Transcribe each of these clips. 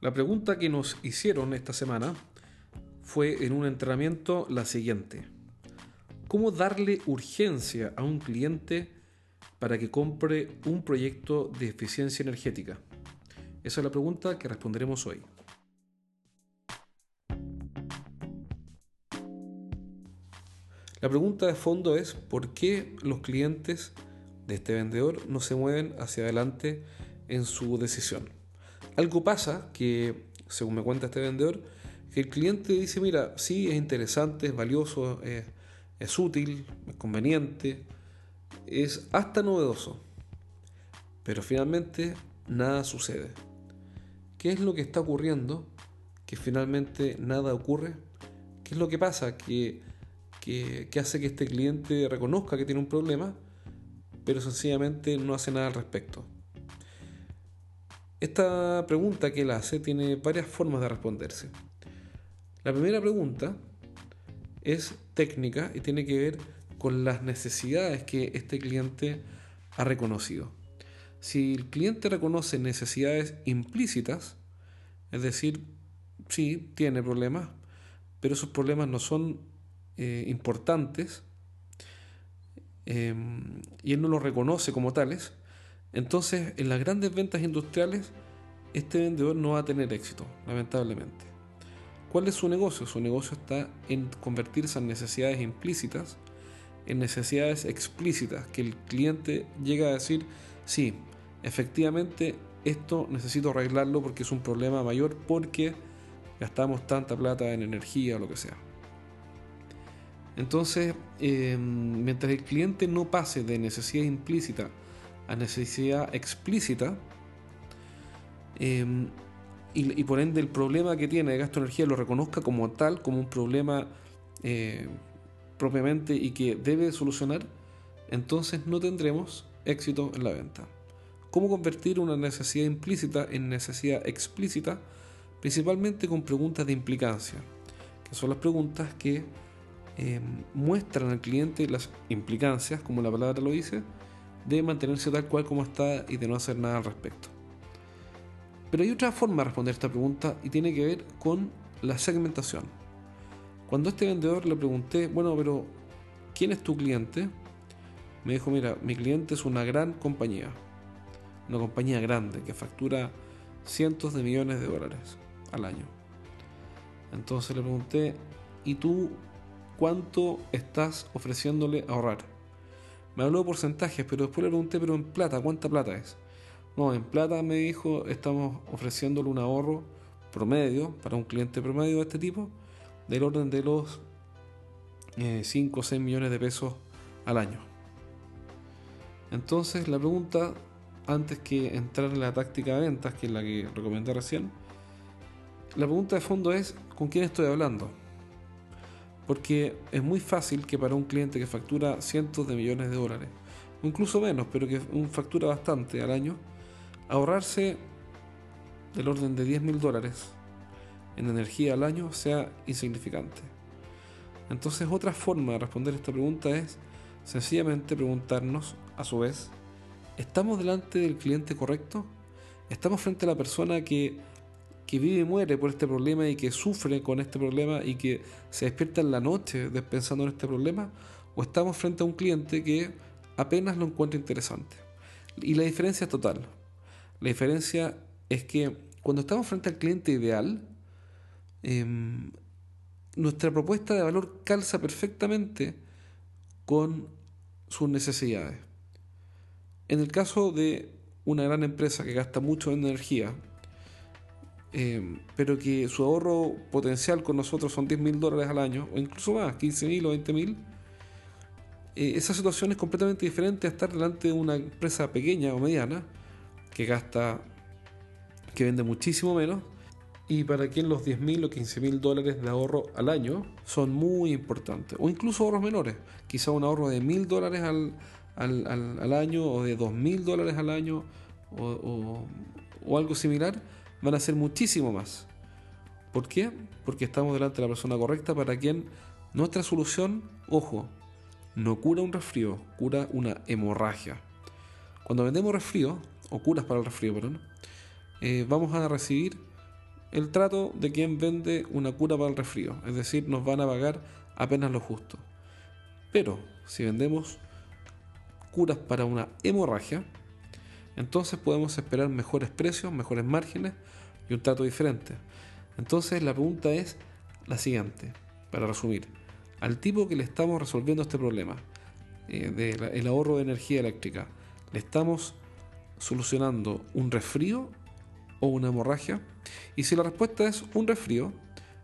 La pregunta que nos hicieron esta semana fue en un entrenamiento la siguiente. ¿Cómo darle urgencia a un cliente para que compre un proyecto de eficiencia energética? Esa es la pregunta que responderemos hoy. La pregunta de fondo es ¿por qué los clientes de este vendedor no se mueven hacia adelante en su decisión? Algo pasa que, según me cuenta este vendedor, que el cliente dice, mira, sí, es interesante, es valioso, es, útil, es conveniente, es hasta novedoso, pero finalmente nada sucede. ¿Qué es lo que está ocurriendo? Que finalmente nada ocurre. ¿Qué es lo que pasa? Que que, hace que este cliente reconozca que tiene un problema, pero sencillamente no hace nada al respecto. Esta pregunta que él hace tiene varias formas de responderse. La primera pregunta es técnica y tiene que ver con las necesidades que este cliente ha reconocido. Si el cliente reconoce necesidades implícitas, es decir, sí, tiene problemas, pero esos problemas no son eh, importantes em, y él no los reconoce como tales, entonces en las grandes ventas industriales este vendedor no va a tener éxito, lamentablemente. ¿Cuál es su negocio? Su negocio está en convertirse en necesidades implícitas en necesidades explícitas, que el cliente llega a decir, sí, efectivamente esto necesito arreglarlo porque es un problema mayor porque gastamos tanta plata en energía o lo que sea. Entonces, em, mientras el cliente no pase de necesidad implícita a necesidad explícita, em, y, por ende el problema que tiene de gasto de energía lo reconozca como tal, como un problema eh, propiamente y que debe solucionar, entonces no tendremos éxito en la venta. ¿Cómo convertir una necesidad implícita en necesidad explícita? Principalmente con preguntas de implicancia, que son las preguntas que Em, muestran al cliente las implicancias, como la palabra lo dice, de mantenerse tal cual como está y de no hacer nada al respecto. Pero hay otra forma de responder esta pregunta y tiene que ver con la segmentación. Cuando a este vendedor le pregunté, bueno, pero ¿quién es tu cliente? Me dijo, mira, mi cliente es una gran compañía, una compañía grande que factura cientos de millones de dólares al año. Entonces le pregunté, ¿y tú cuánto estás ofreciéndole ahorrar. Me habló de porcentajes, pero después le pregunté, pero en plata, ¿cuánta plata es? No, en plata me dijo, estamos ofreciéndole un ahorro promedio para un cliente promedio de este tipo del orden de los 5 o 6 millones de pesos al año. Entonces la pregunta, antes que entrar en la táctica de ventas, que es la que recomendé recién, la pregunta de fondo es, ¿con quién estoy hablando? Porque es muy fácil que para un cliente que factura cientos de millones de dólares, o incluso menos, pero que factura bastante al año, ahorrarse del orden de 10 mil dólares en energía al año sea insignificante. Entonces otra forma de responder esta pregunta es sencillamente preguntarnos a su vez, ¿estamos delante del cliente correcto? ¿Estamos frente a la persona que que vive y muere por este problema y que sufre con este problema y que se despierta en la noche pensando en este problema, o estamos frente a un cliente que apenas lo encuentra interesante. Y la diferencia es total. La diferencia es que cuando estamos frente al cliente ideal, em, nuestra propuesta de valor calza perfectamente con sus necesidades. En el caso de una gran empresa que gasta mucho en energía, em, pero que su ahorro potencial con nosotros son 10 mil dólares al año, o incluso más, 15 mil o 20 mil, eh, esa situación es completamente diferente a estar delante de una empresa pequeña o mediana que gasta, que vende muchísimo menos y para quien los 10 mil o 15 mil dólares de ahorro al año son muy importantes, o incluso ahorros menores, quizá un ahorro de mil dólares al, al, año o de 2 mil dólares al año o, o algo similar, van a ser muchísimo más. ¿Por qué? Porque estamos delante de la persona correcta para quien nuestra solución, ojo, no cura un resfrío, cura una hemorragia. Cuando vendemos resfrío, o curas para el resfrío, perdón, eh, vamos a recibir el trato de quien vende una cura para el resfrío, es decir, nos van a pagar apenas lo justo. Pero si vendemos curas para una hemorragia, entonces podemos esperar mejores precios, mejores márgenes y un trato diferente. Entonces la pregunta es la siguiente, para resumir al tipo que le estamos resolviendo este problema eh, del ahorro de energía eléctrica, le estamos solucionando un resfrío o una hemorragia? Y si la respuesta es un resfrío,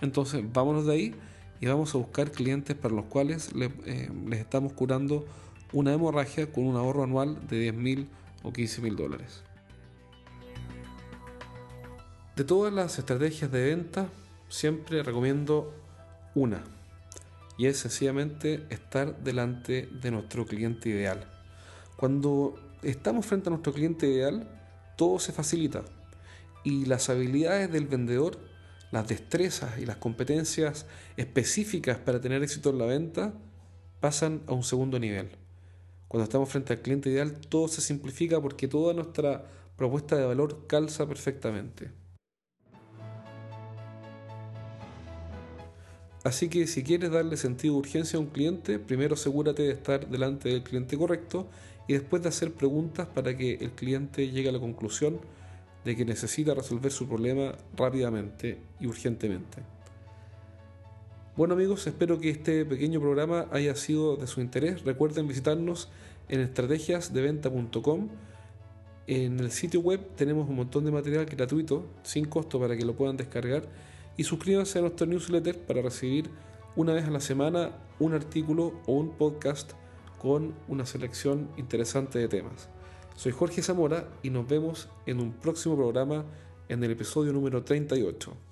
entonces vámonos de ahí y vamos a buscar clientes para los cuales eh, les estamos curando una hemorragia con un ahorro anual de 10 mil o 15 mil dólares. De todas las estrategias de venta, siempre recomiendo una y es sencillamente estar delante de nuestro cliente ideal. Cuando estamos frente a nuestro cliente ideal, todo se facilita y las habilidades del vendedor, las destrezas y las competencias específicas para tener éxito en la venta pasan a un segundo nivel. Cuando estamos frente al cliente ideal, todo se simplifica porque toda nuestra propuesta de valor calza perfectamente. Así que si quieres darle sentido de urgencia a un cliente, primero asegúrate de estar delante del cliente correcto y después de hacer preguntas para que el cliente llegue a la conclusión de que necesita resolver su problema rápidamente y urgentemente. Bueno amigos, espero que este pequeño programa haya sido de su interés. Recuerden visitarnos en estrategiasdeventa.com. En el sitio web tenemos un montón de material gratuito, sin costo para que lo puedan descargar y suscríbanse a nuestro newsletter para recibir una vez a la semana un artículo o un podcast con una selección interesante de temas. Soy Jorge Zamora y nos vemos en un próximo programa en el episodio número 38.